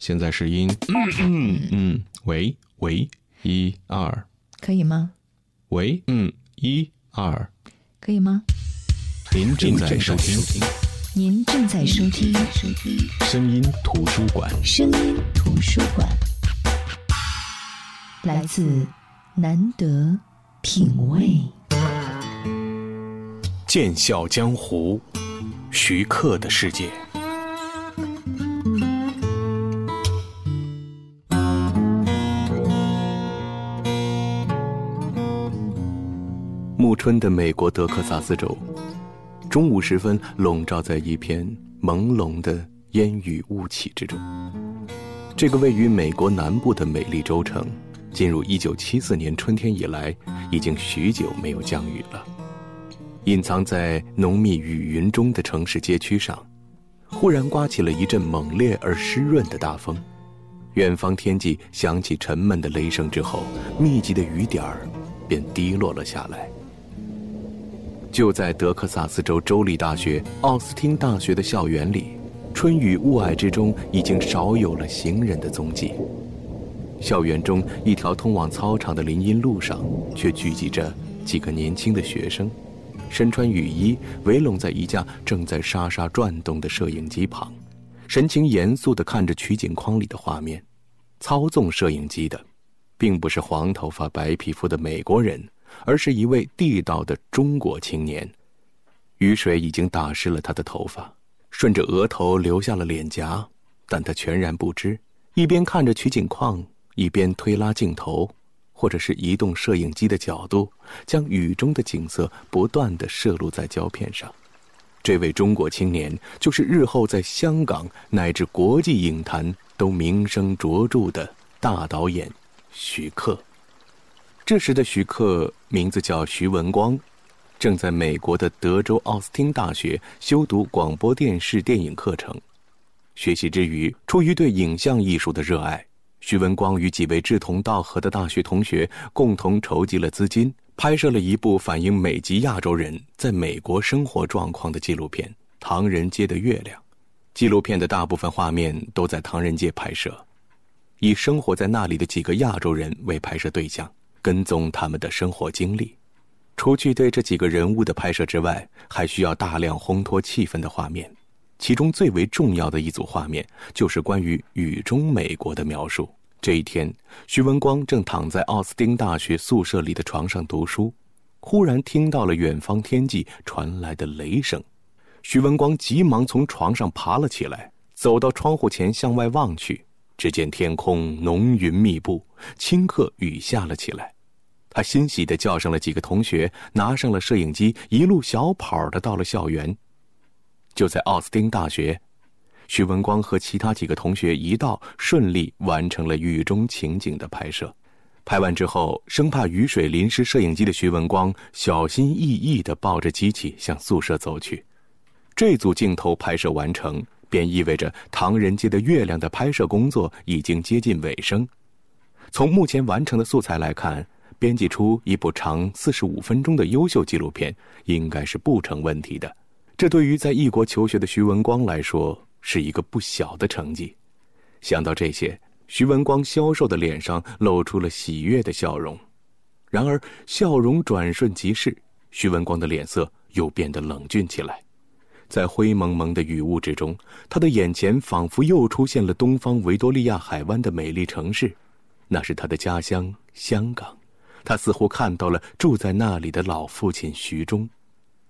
现在是音。嗯嗯，喂喂，一二，可以吗？喂，嗯，一二，可以吗？您正在收听您正在收听声音图书馆。声音图书馆，来自难得品味。剑笑江湖，徐克的世界。春的美国德克萨斯州，中午时分笼罩在一片朦胧的烟雨雾气之中。这个位于美国南部的美丽州城，进入1974年春天以来，已经许久没有降雨了。隐藏在浓密雨云中的城市街区上，忽然刮起了一阵猛烈而湿润的大风。远方天际响起沉闷的雷声之后，密集的雨点儿便滴落了下来。就在德克萨斯州州立大学奥斯汀大学的校园里，春雨雾霭之中已经少有了行人的踪迹。校园中一条通往操场的林荫路上，却聚集着几个年轻的学生，身穿雨衣，围拢在一架正在沙沙转动的摄影机旁，神情严肃地看着取景框里的画面。操纵摄影机的，并不是黄头发白皮肤的美国人。而是一位地道的中国青年，雨水已经打湿了他的头发，顺着额头流下了脸颊，但他全然不知，一边看着取景框，一边推拉镜头，或者是移动摄影机的角度，将雨中的景色不断的摄录在胶片上。这位中国青年，就是日后在香港乃至国际影坛都名声卓著的大导演徐克。这时的徐克名字叫徐文光，正在美国的德州奥斯汀大学修读广播电视电影课程。学习之余，出于对影像艺术的热爱，徐文光与几位志同道合的大学同学共同筹集了资金，拍摄了一部反映美籍亚洲人在美国生活状况的纪录片《唐人街的月亮》。纪录片的大部分画面都在唐人街拍摄，以生活在那里的几个亚洲人为拍摄对象。跟踪他们的生活经历，除去对这几个人物的拍摄之外，还需要大量烘托气氛的画面。其中最为重要的一组画面，就是关于雨中美国的描述。这一天，徐文光正躺在奥斯汀大学宿舍里的床上读书，忽然听到了远方天际传来的雷声。徐文光急忙从床上爬了起来，走到窗户前向外望去。只见天空浓云密布，顷刻雨下了起来。他欣喜地叫上了几个同学，拿上了摄影机，一路小跑的到了校园。就在奥斯汀大学，徐文光和其他几个同学一道顺利完成了雨中情景的拍摄。拍完之后，生怕雨水淋湿摄影机的徐文光，小心翼翼地抱着机器向宿舍走去。这组镜头拍摄完成。便意味着《唐人街的月亮》的拍摄工作已经接近尾声。从目前完成的素材来看，编辑出一部长四十五分钟的优秀纪录片应该是不成问题的。这对于在异国求学的徐文光来说是一个不小的成绩。想到这些，徐文光消瘦的脸上露出了喜悦的笑容。然而，笑容转瞬即逝，徐文光的脸色又变得冷峻起来。在灰蒙蒙的雨雾之中，他的眼前仿佛又出现了东方维多利亚海湾的美丽城市，那是他的家乡香港。他似乎看到了住在那里的老父亲徐忠。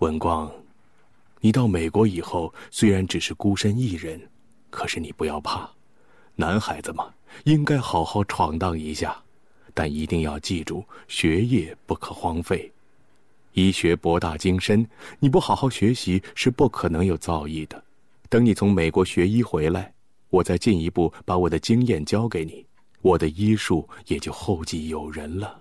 文光，你到美国以后虽然只是孤身一人，可是你不要怕，男孩子嘛，应该好好闯荡一下，但一定要记住学业不可荒废。医学博大精深，你不好好学习是不可能有造诣的。等你从美国学医回来，我再进一步把我的经验教给你，我的医术也就后继有人了。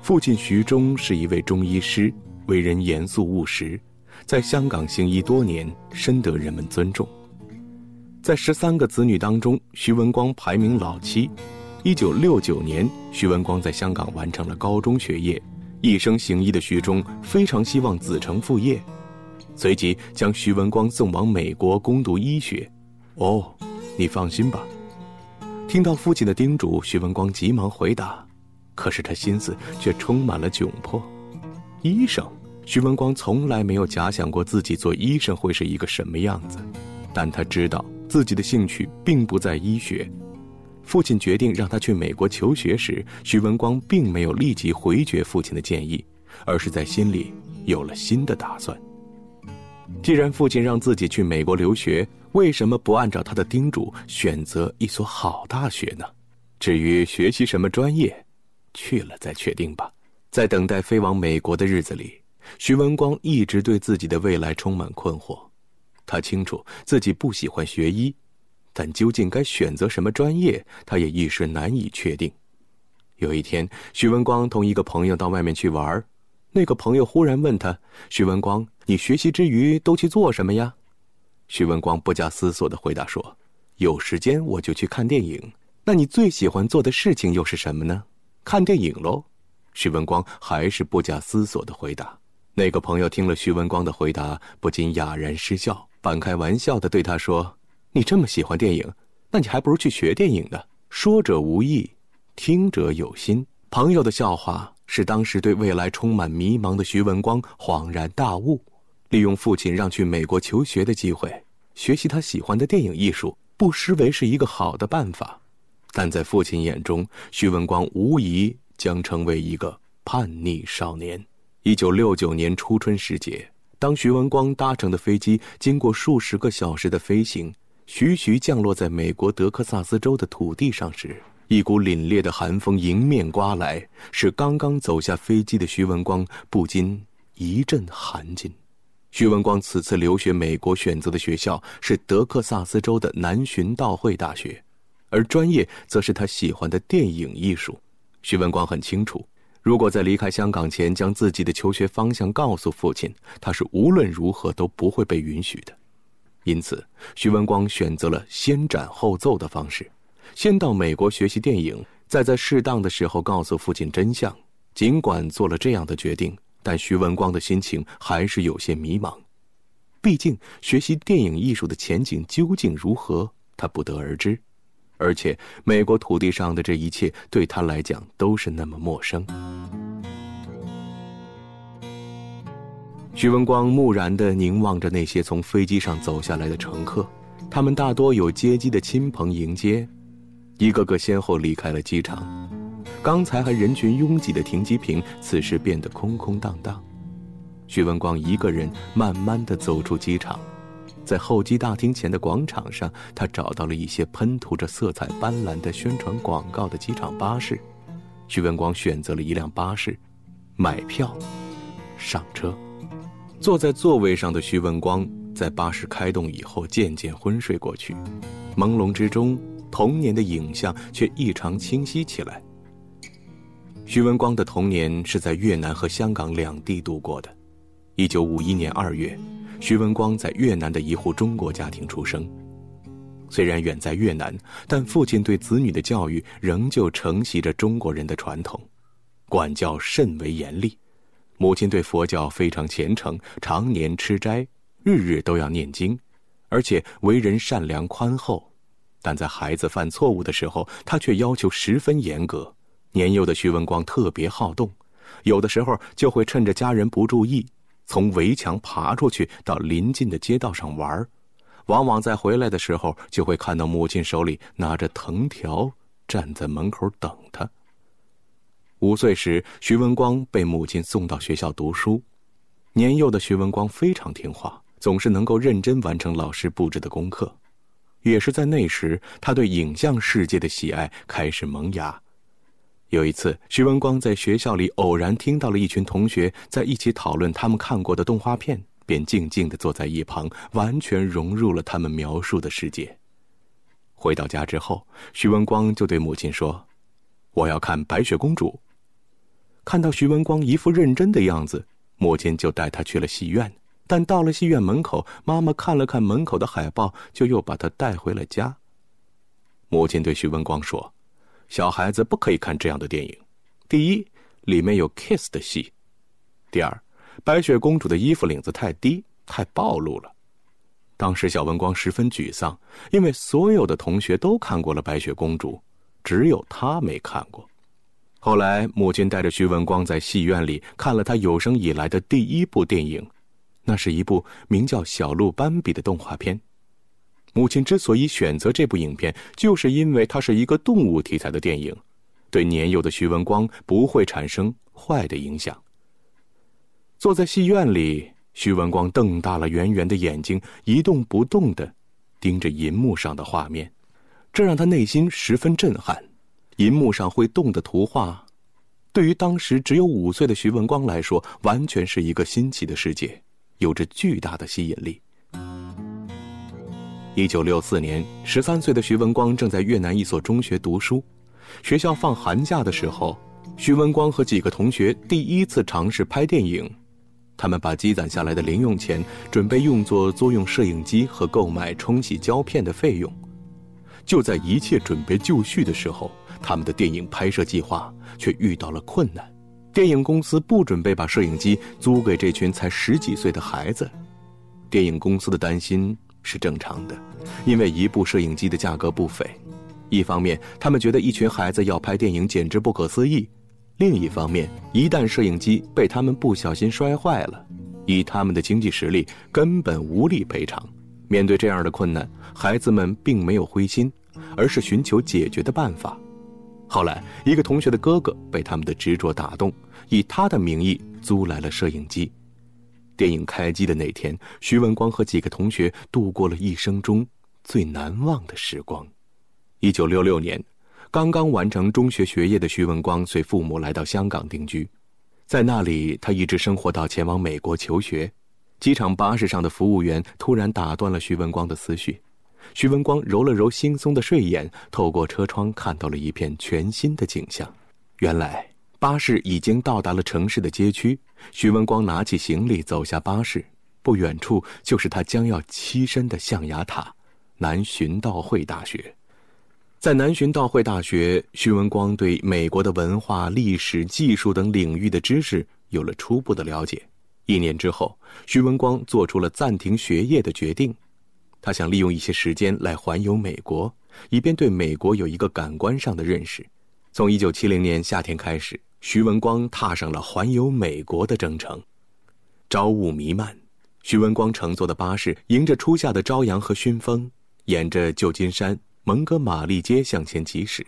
父亲徐忠是一位中医师，为人严肃务实，在香港行医多年，深得人们尊重。在十三个子女当中，徐文光排名老七。一九六九年，徐文光在香港完成了高中学业。一生行医的徐忠非常希望子承父业，随即将徐文光送往美国攻读医学。哦，你放心吧。”听到父亲的叮嘱，徐文光急忙回答，可是他心思却充满了窘迫。医生，徐文光从来没有假想过自己做医生会是一个什么样子，但他知道自己的兴趣并不在医学。父亲决定让他去美国求学时，徐文光并没有立即回绝父亲的建议，而是在心里有了新的打算。既然父亲让自己去美国留学，为什么不按照他的叮嘱选择一所好大学呢？至于学习什么专业，去了再确定吧。在等待飞往美国的日子里，徐文光一直对自己的未来充满困惑。他清楚自己不喜欢学医。但究竟该选择什么专业，他也一时难以确定。有一天，徐文光同一个朋友到外面去玩，那个朋友忽然问他：“徐文光，你学习之余都去做什么呀？”徐文光不假思索的回答说：“有时间我就去看电影。”那你最喜欢做的事情又是什么呢？看电影喽。徐文光还是不假思索的回答。那个朋友听了徐文光的回答，不禁哑然失笑，半开玩笑的对他说。你这么喜欢电影，那你还不如去学电影呢。说者无意，听者有心。朋友的笑话是当时对未来充满迷茫的徐文光恍然大悟，利用父亲让去美国求学的机会，学习他喜欢的电影艺术，不失为是一个好的办法。但在父亲眼中，徐文光无疑将成为一个叛逆少年。一九六九年初春时节，当徐文光搭乘的飞机经过数十个小时的飞行。徐徐降落在美国德克萨斯州的土地上时，一股凛冽的寒风迎面刮来，使刚刚走下飞机的徐文光不禁一阵寒噤。徐文光此次留学美国选择的学校是德克萨斯州的南巡道会大学，而专业则是他喜欢的电影艺术。徐文光很清楚，如果在离开香港前将自己的求学方向告诉父亲，他是无论如何都不会被允许的。因此，徐文光选择了先斩后奏的方式，先到美国学习电影，再在适当的时候告诉父亲真相。尽管做了这样的决定，但徐文光的心情还是有些迷茫。毕竟，学习电影艺术的前景究竟如何，他不得而知。而且，美国土地上的这一切对他来讲都是那么陌生。徐文光木然地凝望着那些从飞机上走下来的乘客，他们大多有接机的亲朋迎接，一个个先后离开了机场。刚才还人群拥挤的停机坪，此时变得空空荡荡。徐文光一个人慢慢地走出机场，在候机大厅前的广场上，他找到了一些喷涂着色彩斑斓的宣传广告的机场巴士。徐文光选择了一辆巴士，买票，上车。坐在座位上的徐文光，在巴士开动以后渐渐昏睡过去，朦胧之中，童年的影像却异常清晰起来。徐文光的童年是在越南和香港两地度过的。一九五一年二月，徐文光在越南的一户中国家庭出生。虽然远在越南，但父亲对子女的教育仍旧承袭着中国人的传统，管教甚为严厉。母亲对佛教非常虔诚，常年吃斋，日日都要念经，而且为人善良宽厚。但在孩子犯错误的时候，他却要求十分严格。年幼的徐文光特别好动，有的时候就会趁着家人不注意，从围墙爬出去到邻近的街道上玩往往在回来的时候，就会看到母亲手里拿着藤条，站在门口等他。五岁时，徐文光被母亲送到学校读书。年幼的徐文光非常听话，总是能够认真完成老师布置的功课。也是在那时，他对影像世界的喜爱开始萌芽。有一次，徐文光在学校里偶然听到了一群同学在一起讨论他们看过的动画片，便静静地坐在一旁，完全融入了他们描述的世界。回到家之后，徐文光就对母亲说：“我要看白雪公主。”看到徐文光一副认真的样子，母亲就带他去了戏院。但到了戏院门口，妈妈看了看门口的海报，就又把他带回了家。母亲对徐文光说：“小孩子不可以看这样的电影。第一，里面有 kiss 的戏；第二，白雪公主的衣服领子太低，太暴露了。当时小文光十分沮丧，因为所有的同学都看过了《白雪公主》，只有他没看过。后来，母亲带着徐文光在戏院里看了他有生以来的第一部电影，那是一部名叫《小鹿斑比》的动画片。母亲之所以选择这部影片，就是因为它是一个动物题材的电影，对年幼的徐文光不会产生坏的影响。坐在戏院里。徐文光瞪大了圆圆的眼睛，一动不动的盯着银幕上的画面，这让他内心十分震撼。银幕上会动的图画，对于当时只有五岁的徐文光来说，完全是一个新奇的世界，有着巨大的吸引力。一九六四年，十三岁的徐文光正在越南一所中学读书，学校放寒假的时候，徐文光和几个同学第一次尝试拍电影。他们把积攒下来的零用钱准备用作租用摄影机和购买冲洗胶片的费用。就在一切准备就绪的时候，他们的电影拍摄计划却遇到了困难。电影公司不准备把摄影机租给这群才十几岁的孩子。电影公司的担心是正常的，因为一部摄影机的价格不菲。一方面，他们觉得一群孩子要拍电影简直不可思议。另一方面，一旦摄影机被他们不小心摔坏了，以他们的经济实力根本无力赔偿。面对这样的困难，孩子们并没有灰心，而是寻求解决的办法。后来，一个同学的哥哥被他们的执着打动，以他的名义租来了摄影机。电影开机的那天，徐文光和几个同学度过了一生中最难忘的时光。一九六六年。刚刚完成中学学业的徐文光随父母来到香港定居，在那里他一直生活到前往美国求学。机场巴士上的服务员突然打断了徐文光的思绪，徐文光揉了揉惺忪的睡眼，透过车窗看到了一片全新的景象。原来巴士已经到达了城市的街区，徐文光拿起行李走下巴士，不远处就是他将要栖身的象牙塔——南巡道会大学。在南巡道会大学，徐文光对美国的文化、历史、技术等领域的知识有了初步的了解。一年之后，徐文光做出了暂停学业的决定。他想利用一些时间来环游美国，以便对美国有一个感官上的认识。从1970年夏天开始，徐文光踏上了环游美国的征程。朝雾弥漫，徐文光乘坐的巴士迎着初夏的朝阳和熏风，沿着旧金山。蒙哥马利街向前疾驶，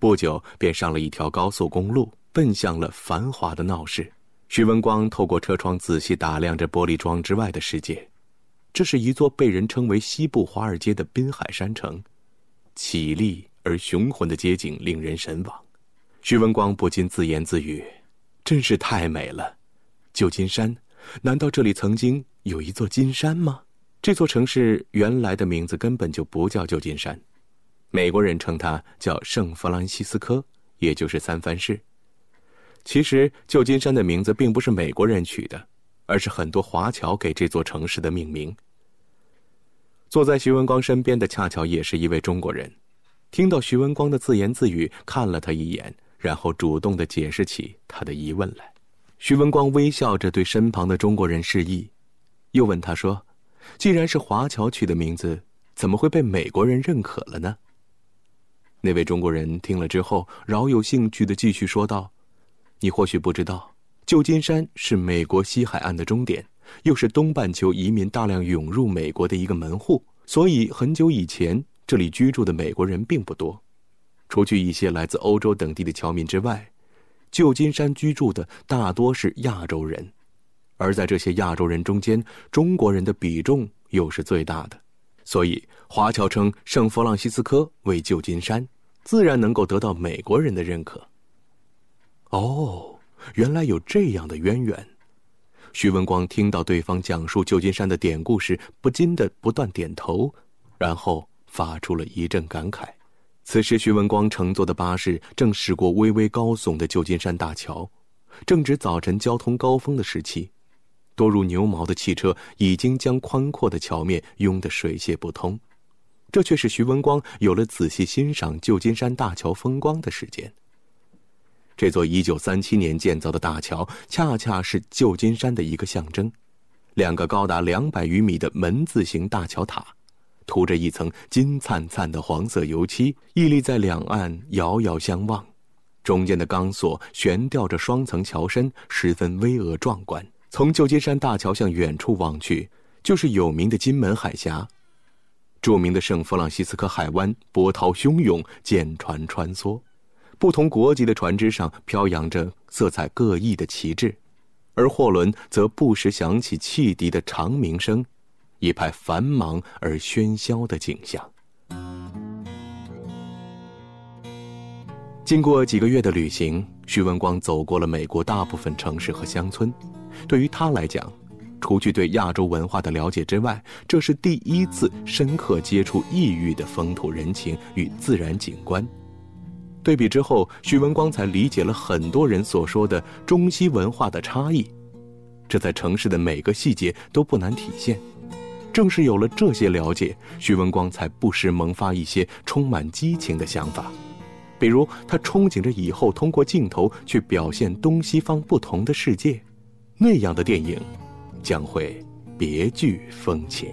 不久便上了一条高速公路，奔向了繁华的闹市。徐文光透过车窗仔细打量着玻璃窗之外的世界，这是一座被人称为西部华尔街的滨海山城，绮丽而雄浑的街景令人神往。徐文光不禁自言自语：“真是太美了，旧金山，难道这里曾经有一座金山吗？”这座城市原来的名字根本就不叫旧金山，美国人称它叫圣弗兰西斯科，也就是三藩市。其实，旧金山的名字并不是美国人取的，而是很多华侨给这座城市的命名。坐在徐文光身边的恰巧也是一位中国人，听到徐文光的自言自语，看了他一眼，然后主动的解释起他的疑问来。徐文光微笑着对身旁的中国人示意，又问他说。既然是华侨取的名字，怎么会被美国人认可了呢？那位中国人听了之后，饶有兴趣的继续说道：“你或许不知道，旧金山是美国西海岸的终点，又是东半球移民大量涌入美国的一个门户，所以很久以前这里居住的美国人并不多。除去一些来自欧洲等地的侨民之外，旧金山居住的大多是亚洲人。”而在这些亚洲人中间，中国人的比重又是最大的，所以华侨称圣弗朗西斯科为旧金山，自然能够得到美国人的认可。哦，原来有这样的渊源。徐文光听到对方讲述旧金山的典故时，不禁的不断点头，然后发出了一阵感慨。此时，徐文光乘坐的巴士正驶过巍巍高耸的旧金山大桥，正值早晨交通高峰的时期。多如牛毛的汽车已经将宽阔的桥面拥得水泄不通，这却是徐文光有了仔细欣赏旧金山大桥风光的时间。这座1937年建造的大桥，恰恰是旧金山的一个象征。两个高达两百余米的门字形大桥塔，涂着一层金灿灿的黄色油漆，屹立在两岸，遥遥相望。中间的钢索悬吊着双层桥身，十分巍峨壮观。从旧金山大桥向远处望去，就是有名的金门海峡。著名的圣弗朗西斯科海湾波涛汹涌，舰船穿梭，不同国籍的船只上飘扬着色彩各异的旗帜，而货轮则不时响起汽笛的长鸣声，一派繁忙而喧嚣的景象。经过几个月的旅行，徐文光走过了美国大部分城市和乡村。对于他来讲，除去对亚洲文化的了解之外，这是第一次深刻接触异域的风土人情与自然景观。对比之后，徐文光才理解了很多人所说的中西文化的差异，这在城市的每个细节都不难体现。正是有了这些了解，徐文光才不时萌发一些充满激情的想法。比如，他憧憬着以后通过镜头去表现东西方不同的世界，那样的电影将会别具风情。